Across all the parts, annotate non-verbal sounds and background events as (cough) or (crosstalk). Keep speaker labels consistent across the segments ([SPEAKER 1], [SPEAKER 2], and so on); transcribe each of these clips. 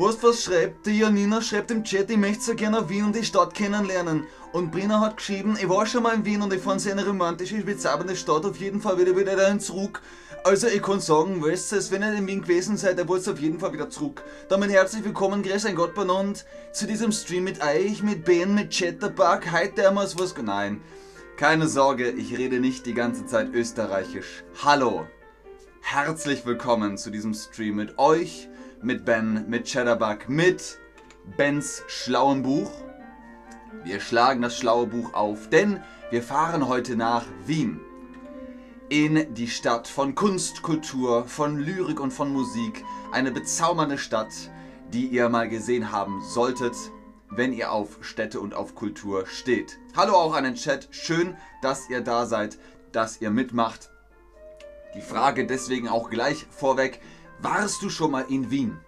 [SPEAKER 1] Was, was schreibt? Die Janina schreibt im Chat, ich möchte so gerne Wien und die Stadt kennenlernen. Und Brina hat geschrieben, ich war schon mal in Wien und ich fand sie eine romantische, bezaubernde Stadt, auf jeden Fall wieder wieder dahin zurück. Also ich kann sagen, weißt du, wenn ihr in Wien gewesen seid, ihr wollt auf jeden Fall wieder zurück. Damit herzlich willkommen, grüß ein Gott benannt, zu diesem Stream mit euch, mit Ben, mit Chatterbug, heute haben wir was... Nein, keine Sorge, ich rede nicht die ganze Zeit österreichisch. Hallo, herzlich willkommen zu diesem Stream mit euch, mit Ben, mit Chatterbug, mit Bens schlauem Buch. Wir schlagen das schlaue Buch auf, denn wir fahren heute nach Wien. In die Stadt von Kunst, Kultur, von Lyrik und von Musik. Eine bezaubernde Stadt, die ihr mal gesehen haben solltet, wenn ihr auf Städte und auf Kultur steht. Hallo auch an den Chat, schön, dass ihr da seid, dass ihr mitmacht. Die Frage deswegen auch gleich vorweg, warst du schon mal in Wien?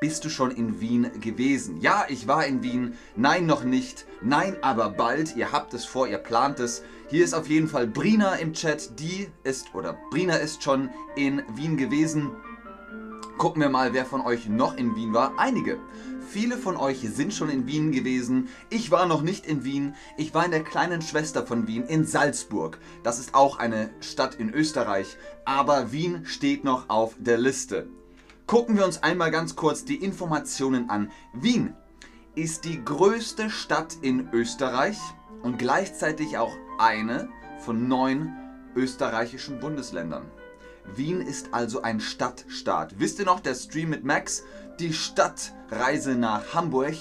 [SPEAKER 1] Bist du schon in Wien gewesen? Ja, ich war in Wien. Nein, noch nicht. Nein, aber bald. Ihr habt es vor, ihr plant es. Hier ist auf jeden Fall Brina im Chat. Die ist, oder Brina ist schon in Wien gewesen. Gucken wir mal, wer von euch noch in Wien war. Einige. Viele von euch sind schon in Wien gewesen. Ich war noch nicht in Wien. Ich war in der kleinen Schwester von Wien, in Salzburg. Das ist auch eine Stadt in Österreich. Aber Wien steht noch auf der Liste. Gucken wir uns einmal ganz kurz die Informationen an. Wien ist die größte Stadt in Österreich und gleichzeitig auch eine von neun österreichischen Bundesländern. Wien ist also ein Stadtstaat. Wisst ihr noch, der Stream mit Max? Die Stadtreise nach Hamburg.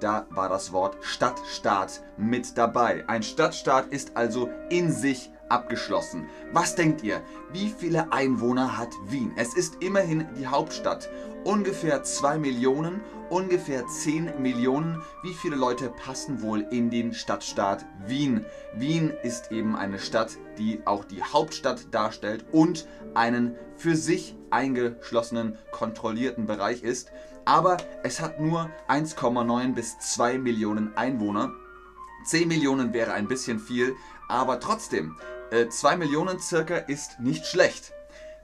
[SPEAKER 1] Da war das Wort Stadtstaat mit dabei. Ein Stadtstaat ist also in sich abgeschlossen. Was denkt ihr? Wie viele Einwohner hat Wien? Es ist immerhin die Hauptstadt. Ungefähr 2 Millionen, ungefähr 10 Millionen. Wie viele Leute passen wohl in den Stadtstaat Wien? Wien ist eben eine Stadt, die auch die Hauptstadt darstellt und einen für sich eingeschlossenen, kontrollierten Bereich ist. Aber es hat nur 1,9 bis 2 Millionen Einwohner. 10 Millionen wäre ein bisschen viel, aber trotzdem, 2 äh, Millionen circa ist nicht schlecht.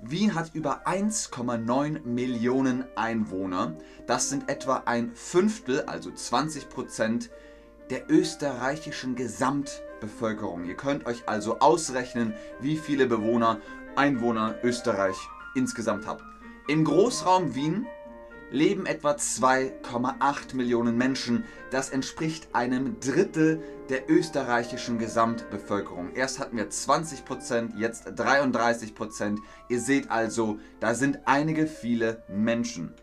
[SPEAKER 1] Wien hat über 1,9 Millionen Einwohner. Das sind etwa ein Fünftel, also 20 Prozent der österreichischen Gesamtbevölkerung. Ihr könnt euch also ausrechnen, wie viele Bewohner, Einwohner Österreich insgesamt hat. Im Großraum Wien leben etwa 2,8 Millionen Menschen. Das entspricht einem Drittel der österreichischen Gesamtbevölkerung. Erst hatten wir 20%, jetzt 33%. Ihr seht also, da sind einige viele Menschen.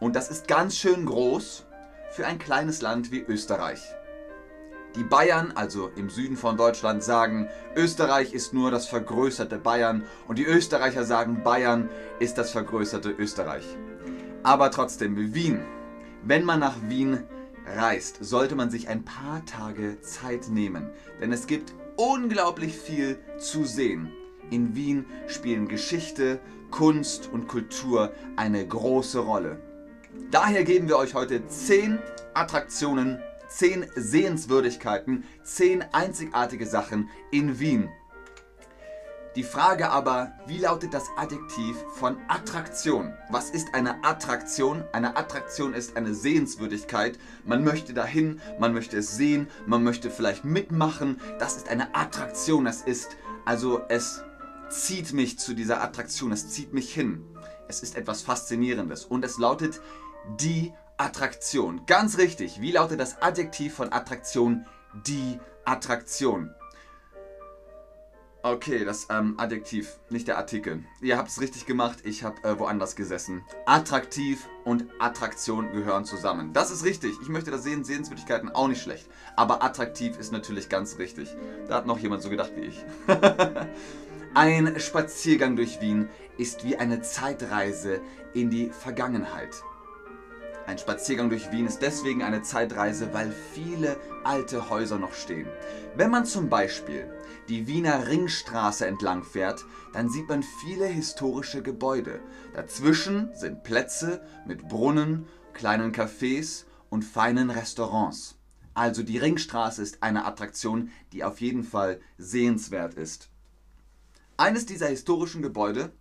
[SPEAKER 1] Und das ist ganz schön groß für ein kleines Land wie Österreich. Die Bayern, also im Süden von Deutschland, sagen, Österreich ist nur das vergrößerte Bayern und die Österreicher sagen, Bayern ist das vergrößerte Österreich. Aber trotzdem, Wien. Wenn man nach Wien reist, sollte man sich ein paar Tage Zeit nehmen, denn es gibt unglaublich viel zu sehen. In Wien spielen Geschichte, Kunst und Kultur eine große Rolle. Daher geben wir euch heute 10 Attraktionen, 10 Sehenswürdigkeiten, 10 einzigartige Sachen in Wien. Die Frage aber, wie lautet das Adjektiv von Attraktion? Was ist eine Attraktion? Eine Attraktion ist eine Sehenswürdigkeit. Man möchte dahin, man möchte es sehen, man möchte vielleicht mitmachen. Das ist eine Attraktion. Das ist, also es zieht mich zu dieser Attraktion, es zieht mich hin. Es ist etwas Faszinierendes und es lautet die Attraktion. Ganz richtig. Wie lautet das Adjektiv von Attraktion? Die Attraktion. Okay, das ähm, Adjektiv, nicht der Artikel. Ihr habt es richtig gemacht, ich habe äh, woanders gesessen. Attraktiv und Attraktion gehören zusammen. Das ist richtig. Ich möchte das sehen, Sehenswürdigkeiten auch nicht schlecht. Aber attraktiv ist natürlich ganz richtig. Da hat noch jemand so gedacht wie ich. (laughs) Ein Spaziergang durch Wien ist wie eine Zeitreise in die Vergangenheit. Ein Spaziergang durch Wien ist deswegen eine Zeitreise, weil viele alte Häuser noch stehen. Wenn man zum Beispiel die Wiener Ringstraße entlang fährt, dann sieht man viele historische Gebäude. Dazwischen sind Plätze mit Brunnen, kleinen Cafés und feinen Restaurants. Also die Ringstraße ist eine Attraktion, die auf jeden Fall sehenswert ist. Eines dieser historischen Gebäude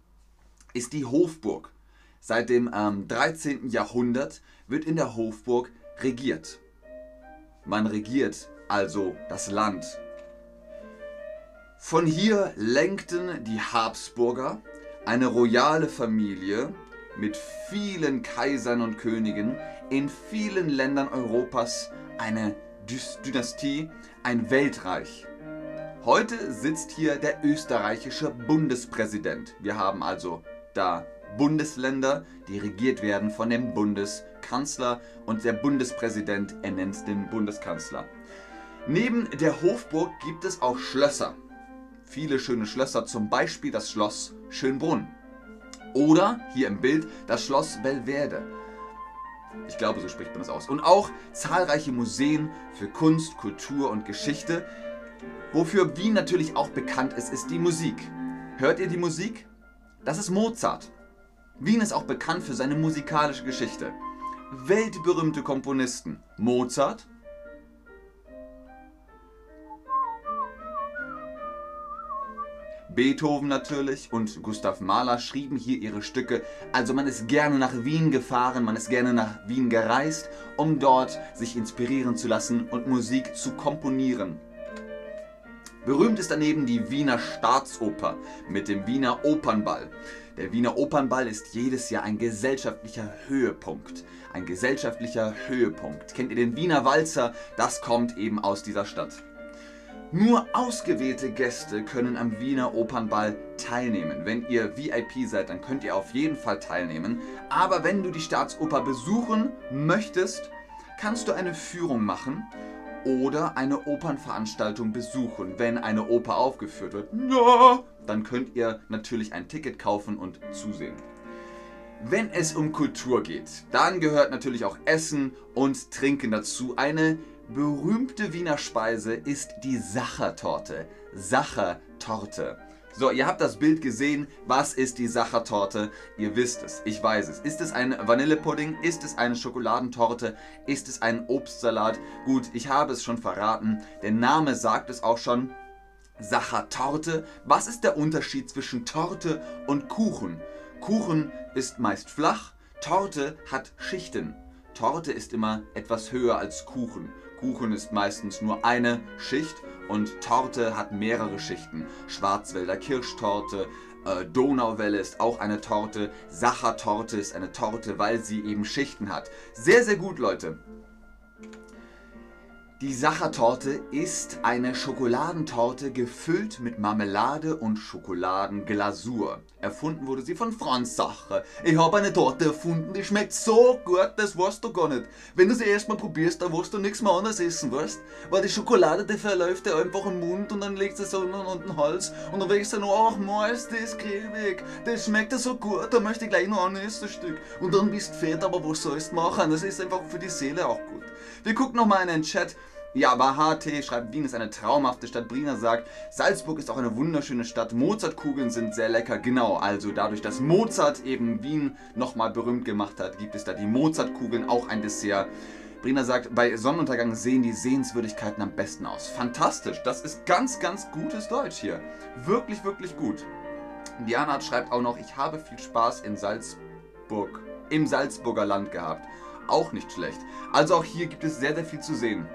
[SPEAKER 1] ist die Hofburg. Seit dem ähm, 13. Jahrhundert wird in der Hofburg regiert. Man regiert also das Land. Von hier lenkten die Habsburger, eine royale Familie mit vielen Kaisern und Königen in vielen Ländern Europas, eine Dynastie, ein Weltreich. Heute sitzt hier der österreichische Bundespräsident. Wir haben also da Bundesländer, die regiert werden von dem Bundeskanzler und der Bundespräsident ernennt den Bundeskanzler. Neben der Hofburg gibt es auch Schlösser. Viele schöne Schlösser, zum Beispiel das Schloss Schönbrunn. Oder hier im Bild das Schloss Belverde. Ich glaube, so spricht man das aus. Und auch zahlreiche Museen für Kunst, Kultur und Geschichte. Wofür Wien natürlich auch bekannt ist, ist die Musik. Hört ihr die Musik? Das ist Mozart. Wien ist auch bekannt für seine musikalische Geschichte. Weltberühmte Komponisten Mozart, Beethoven natürlich und Gustav Mahler schrieben hier ihre Stücke. Also man ist gerne nach Wien gefahren, man ist gerne nach Wien gereist, um dort sich inspirieren zu lassen und Musik zu komponieren. Berühmt ist daneben die Wiener Staatsoper mit dem Wiener Opernball. Der Wiener Opernball ist jedes Jahr ein gesellschaftlicher Höhepunkt. Ein gesellschaftlicher Höhepunkt. Kennt ihr den Wiener Walzer? Das kommt eben aus dieser Stadt. Nur ausgewählte Gäste können am Wiener Opernball teilnehmen. Wenn ihr VIP seid, dann könnt ihr auf jeden Fall teilnehmen. Aber wenn du die Staatsoper besuchen möchtest, kannst du eine Führung machen oder eine Opernveranstaltung besuchen. Wenn eine Oper aufgeführt wird, ja, dann könnt ihr natürlich ein Ticket kaufen und zusehen. Wenn es um Kultur geht, dann gehört natürlich auch Essen und Trinken dazu. Eine berühmte Wiener Speise ist die Sachertorte. Sachertorte. So, ihr habt das Bild gesehen. Was ist die Sachertorte? Ihr wisst es. Ich weiß es. Ist es ein Vanillepudding? Ist es eine Schokoladentorte? Ist es ein Obstsalat? Gut, ich habe es schon verraten. Der Name sagt es auch schon. Sachertorte. Was ist der Unterschied zwischen Torte und Kuchen? Kuchen ist meist flach, Torte hat Schichten. Torte ist immer etwas höher als Kuchen. Kuchen ist meistens nur eine Schicht und Torte hat mehrere Schichten. Schwarzwälder Kirschtorte, äh, Donauwelle ist auch eine Torte, Sachertorte ist eine Torte, weil sie eben Schichten hat. Sehr, sehr gut, Leute. Die Sachertorte ist eine Schokoladentorte gefüllt mit Marmelade und Schokoladenglasur. Erfunden wurde sie von Franz Sacher. Ich habe eine Torte erfunden, die schmeckt so gut, das weißt du gar nicht. Wenn du sie erstmal probierst, dann wirst du nichts mehr anderes essen, weißt Weil die Schokolade, die verläuft dir einfach im Mund und dann legst du so unter den Hals und dann denkst du noch, ach Mais, das ist cremig, das schmeckt dir so gut, da möchte ich gleich noch ein erstes Stück. Und dann bist du fett, aber was sollst du machen? Das ist einfach für die Seele auch gut. Wir gucken nochmal in den Chat. Ja, aber HT schreibt, Wien ist eine traumhafte Stadt. Brina sagt, Salzburg ist auch eine wunderschöne Stadt. Mozartkugeln sind sehr lecker. Genau, also dadurch, dass Mozart eben Wien nochmal berühmt gemacht hat, gibt es da die Mozartkugeln, auch ein Dessert. Brina sagt, bei Sonnenuntergang sehen die Sehenswürdigkeiten am besten aus. Fantastisch, das ist ganz, ganz gutes Deutsch hier. Wirklich, wirklich gut. Diana schreibt auch noch, ich habe viel Spaß in Salzburg, im Salzburger Land gehabt. Auch nicht schlecht. Also auch hier gibt es sehr, sehr viel zu sehen.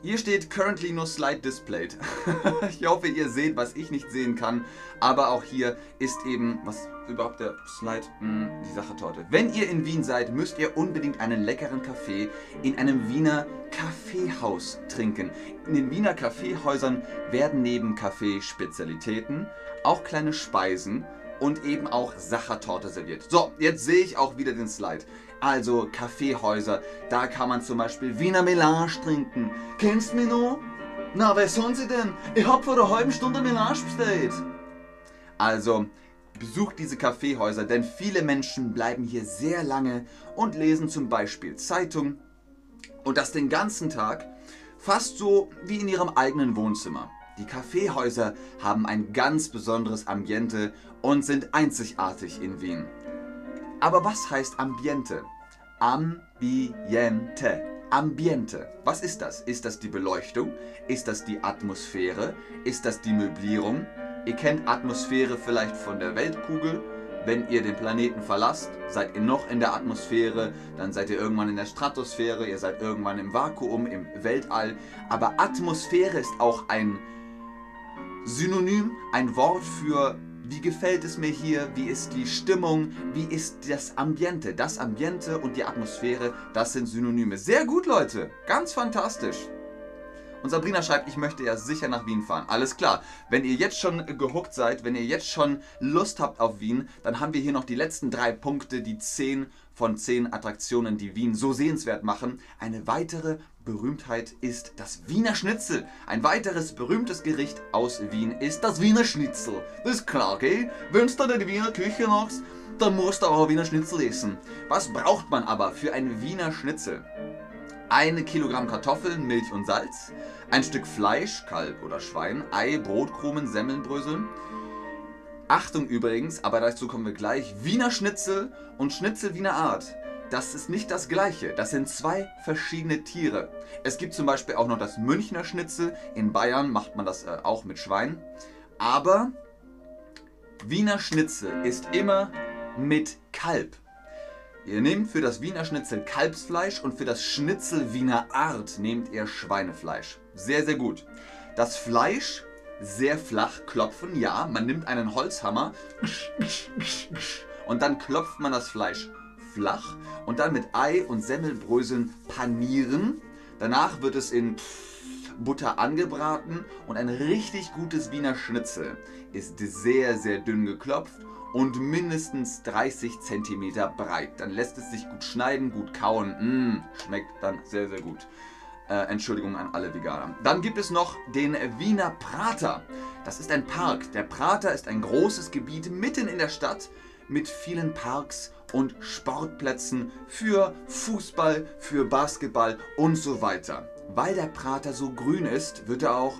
[SPEAKER 1] Hier steht currently no slide displayed. (laughs) ich hoffe, ihr seht, was ich nicht sehen kann. Aber auch hier ist eben, was überhaupt der Slide, hm, die Sachertorte. Wenn ihr in Wien seid, müsst ihr unbedingt einen leckeren Kaffee in einem Wiener Kaffeehaus trinken. In den Wiener Kaffeehäusern werden neben Kaffeespezialitäten auch kleine Speisen und eben auch Sachertorte serviert. So, jetzt sehe ich auch wieder den Slide. Also Kaffeehäuser, da kann man zum Beispiel Wiener Melange trinken. Kennst mich noch? Na, wer sollen sie denn? Ich hab vor einer halben Stunde Melange bestellt. Also, besucht diese Kaffeehäuser, denn viele Menschen bleiben hier sehr lange und lesen zum Beispiel Zeitung und das den ganzen Tag, fast so wie in ihrem eigenen Wohnzimmer. Die Kaffeehäuser haben ein ganz besonderes Ambiente und sind einzigartig in Wien. Aber was heißt Ambiente? Ambiente. Ambiente. Was ist das? Ist das die Beleuchtung? Ist das die Atmosphäre? Ist das die Möblierung? Ihr kennt Atmosphäre vielleicht von der Weltkugel. wenn ihr den Planeten verlasst, seid ihr noch in der Atmosphäre, dann seid ihr irgendwann in der Stratosphäre, ihr seid irgendwann im Vakuum, im Weltall. Aber Atmosphäre ist auch ein Synonym, ein Wort für wie gefällt es mir hier, wie ist die Stimmung, wie ist das Ambiente. Das Ambiente und die Atmosphäre, das sind Synonyme. Sehr gut, Leute, ganz fantastisch. Und Sabrina schreibt, ich möchte ja sicher nach Wien fahren. Alles klar. Wenn ihr jetzt schon gehuckt seid, wenn ihr jetzt schon Lust habt auf Wien, dann haben wir hier noch die letzten drei Punkte, die 10 von 10 Attraktionen, die Wien so sehenswert machen. Eine weitere Berühmtheit ist das Wiener Schnitzel. Ein weiteres berühmtes Gericht aus Wien ist das Wiener Schnitzel. Das ist klar, gell? Wenn du da die Wiener Küche machst, dann musst du auch Wiener Schnitzel essen. Was braucht man aber für ein Wiener Schnitzel? Eine Kilogramm Kartoffeln, Milch und Salz, ein Stück Fleisch, Kalb oder Schwein, Ei, Brotkrumen, Semmelnbrösel. Achtung übrigens, aber dazu kommen wir gleich, Wiener Schnitzel und Schnitzel Wiener Art. Das ist nicht das gleiche, das sind zwei verschiedene Tiere. Es gibt zum Beispiel auch noch das Münchner Schnitzel, in Bayern macht man das äh, auch mit Schwein. Aber Wiener Schnitzel ist immer mit Kalb. Ihr nehmt für das Wiener Schnitzel Kalbsfleisch und für das Schnitzel Wiener Art nehmt ihr Schweinefleisch. Sehr, sehr gut. Das Fleisch sehr flach klopfen, ja. Man nimmt einen Holzhammer und dann klopft man das Fleisch flach und dann mit Ei und Semmelbröseln panieren. Danach wird es in Butter angebraten und ein richtig gutes Wiener Schnitzel ist sehr, sehr dünn geklopft und mindestens 30 cm breit. Dann lässt es sich gut schneiden, gut kauen. Mmh, schmeckt dann sehr, sehr gut. Äh, Entschuldigung an alle Veganer. Dann gibt es noch den Wiener Prater. Das ist ein Park. Der Prater ist ein großes Gebiet mitten in der Stadt mit vielen Parks und Sportplätzen für Fußball, für Basketball und so weiter. Weil der Prater so grün ist, wird er auch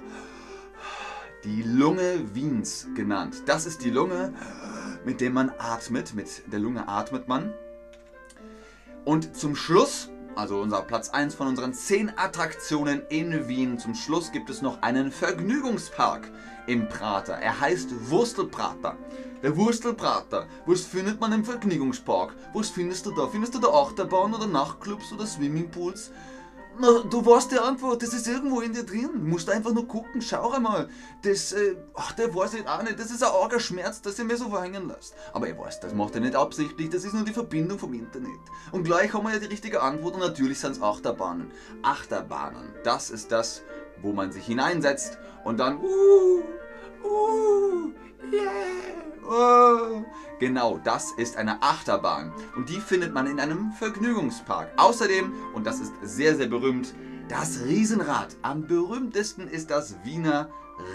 [SPEAKER 1] die Lunge Wiens genannt. Das ist die Lunge mit dem man atmet. Mit der Lunge atmet man. Und zum Schluss, also unser Platz 1 von unseren 10 Attraktionen in Wien, zum Schluss gibt es noch einen Vergnügungspark im Prater. Er heißt Wurstelprater. Der Wurstelprater. Was findet man im Vergnügungspark? Was findest du da? Findest du da Achterbahn oder Nachtclubs oder Swimmingpools? Na, du weißt die Antwort, das ist irgendwo in dir drin. Du musst einfach nur gucken, schau einmal. Das, äh, ach, der weiß ich auch nicht, das ist ein arger Schmerz, dass er mir so verhängen lässt. Aber ich weiß, das macht er nicht absichtlich, das ist nur die Verbindung vom Internet. Und gleich haben wir ja die richtige Antwort und natürlich sind es Achterbahnen. Achterbahnen, das ist das, wo man sich hineinsetzt und dann, uh, uh, yeah. Oh. Genau, das ist eine Achterbahn und die findet man in einem Vergnügungspark. Außerdem, und das ist sehr, sehr berühmt, das Riesenrad. Am berühmtesten ist das Wiener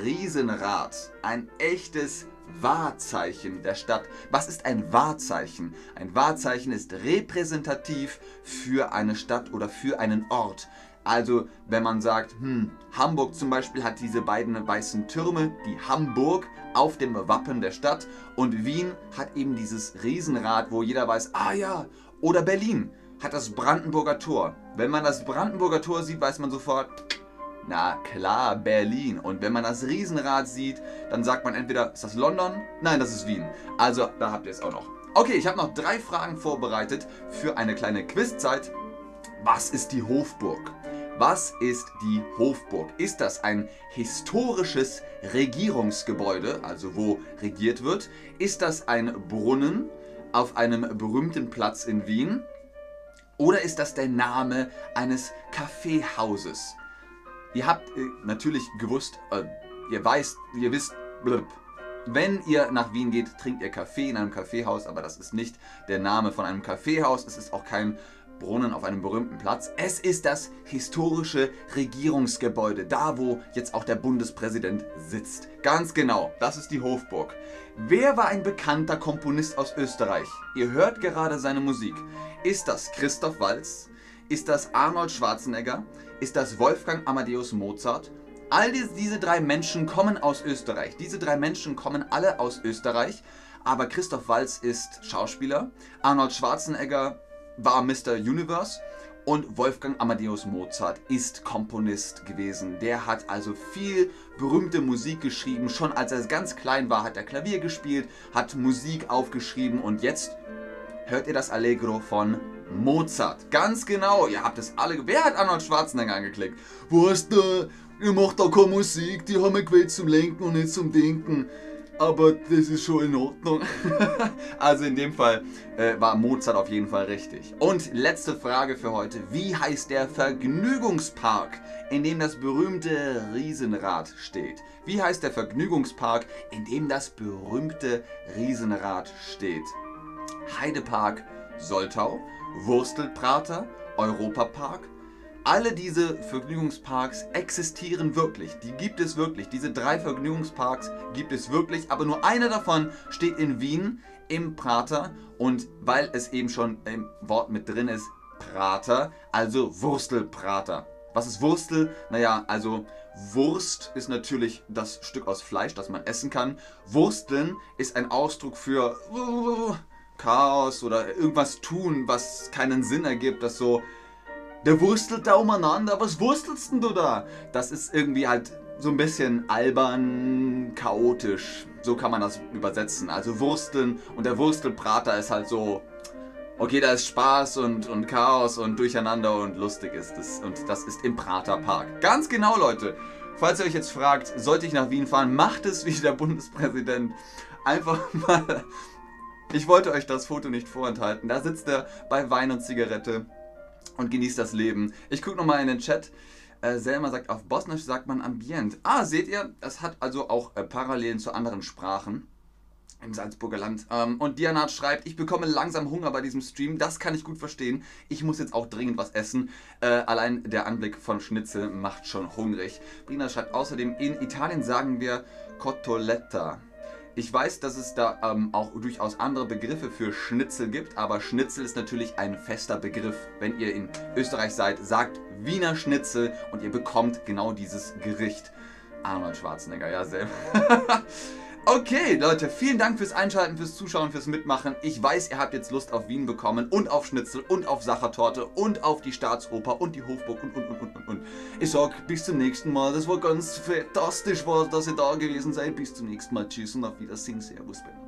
[SPEAKER 1] Riesenrad. Ein echtes Wahrzeichen der Stadt. Was ist ein Wahrzeichen? Ein Wahrzeichen ist repräsentativ für eine Stadt oder für einen Ort. Also, wenn man sagt, hm, Hamburg zum Beispiel hat diese beiden weißen Türme, die Hamburg auf dem Wappen der Stadt und Wien hat eben dieses Riesenrad, wo jeder weiß, ah ja, oder Berlin hat das Brandenburger Tor. Wenn man das Brandenburger Tor sieht, weiß man sofort, na klar, Berlin. Und wenn man das Riesenrad sieht, dann sagt man entweder, ist das London? Nein, das ist Wien. Also, da habt ihr es auch noch. Okay, ich habe noch drei Fragen vorbereitet für eine kleine Quizzeit. Was ist die Hofburg? Was ist die Hofburg? Ist das ein historisches Regierungsgebäude, also wo regiert wird? Ist das ein Brunnen auf einem berühmten Platz in Wien? Oder ist das der Name eines Kaffeehauses? Ihr habt äh, natürlich gewusst, äh, ihr weißt, ihr wisst, blub, wenn ihr nach Wien geht, trinkt ihr Kaffee in einem Kaffeehaus, aber das ist nicht der Name von einem Kaffeehaus, es ist auch kein Brunnen auf einem berühmten Platz. Es ist das historische Regierungsgebäude, da wo jetzt auch der Bundespräsident sitzt. Ganz genau, das ist die Hofburg. Wer war ein bekannter Komponist aus Österreich? Ihr hört gerade seine Musik. Ist das Christoph Waltz? Ist das Arnold Schwarzenegger? Ist das Wolfgang Amadeus Mozart? All diese drei Menschen kommen aus Österreich. Diese drei Menschen kommen alle aus Österreich. Aber Christoph Waltz ist Schauspieler, Arnold Schwarzenegger war Mr. Universe Und Wolfgang Amadeus Mozart ist Komponist gewesen. Der hat also viel berühmte Musik geschrieben. Schon als er ganz klein war, hat er Klavier gespielt, hat Musik aufgeschrieben und jetzt hört ihr das Allegro von Mozart. Ganz genau, ihr habt es alle. Wer hat Arnold Schwarzenegger angeklickt? Wo ist der? Ihr macht da keine Musik, die haben wir gewählt zum Lenken und nicht zum Denken aber das ist schon in Ordnung. (laughs) also in dem Fall äh, war Mozart auf jeden Fall richtig. Und letzte Frage für heute. Wie heißt der Vergnügungspark, in dem das berühmte Riesenrad steht? Wie heißt der Vergnügungspark, in dem das berühmte Riesenrad steht? Heidepark Soltau, Wurstelprater, Europapark, alle diese Vergnügungsparks existieren wirklich. Die gibt es wirklich. Diese drei Vergnügungsparks gibt es wirklich. Aber nur einer davon steht in Wien im Prater. Und weil es eben schon im Wort mit drin ist, Prater, also Wurstelprater. Was ist Wurstel? Naja, also Wurst ist natürlich das Stück aus Fleisch, das man essen kann. Wursteln ist ein Ausdruck für Chaos oder irgendwas tun, was keinen Sinn ergibt, das so der wurstelt da umeinander. Was wurstelst denn du da? Das ist irgendwie halt so ein bisschen albern, chaotisch. So kann man das übersetzen. Also Wursteln und der Wurstelprater ist halt so. Okay, da ist Spaß und, und Chaos und Durcheinander und lustig ist es. Und das ist im Praterpark. Ganz genau, Leute. Falls ihr euch jetzt fragt, sollte ich nach Wien fahren, macht es wie der Bundespräsident. Einfach mal. Ich wollte euch das Foto nicht vorenthalten. Da sitzt er bei Wein und Zigarette und genießt das Leben. Ich gucke nochmal in den Chat. Äh, Selma sagt, auf Bosnisch sagt man Ambient. Ah, seht ihr, das hat also auch äh, Parallelen zu anderen Sprachen im Salzburger Land. Ähm, und Diana schreibt, ich bekomme langsam Hunger bei diesem Stream. Das kann ich gut verstehen. Ich muss jetzt auch dringend was essen. Äh, allein der Anblick von Schnitzel macht schon hungrig. Brina schreibt außerdem, in Italien sagen wir Cotoletta. Ich weiß, dass es da ähm, auch durchaus andere Begriffe für Schnitzel gibt, aber Schnitzel ist natürlich ein fester Begriff. Wenn ihr in Österreich seid, sagt Wiener Schnitzel und ihr bekommt genau dieses Gericht. Arnold Schwarzenegger, ja selber. (laughs) Okay, Leute, vielen Dank fürs Einschalten, fürs Zuschauen, fürs Mitmachen. Ich weiß, ihr habt jetzt Lust auf Wien bekommen und auf Schnitzel und auf Sachertorte und auf die Staatsoper und die Hofburg und und und und und. Ich sag bis zum nächsten Mal. Das war ganz fantastisch, dass ihr da gewesen seid. Bis zum nächsten Mal. Tschüss und auf Wiedersehen. Servus, Benno.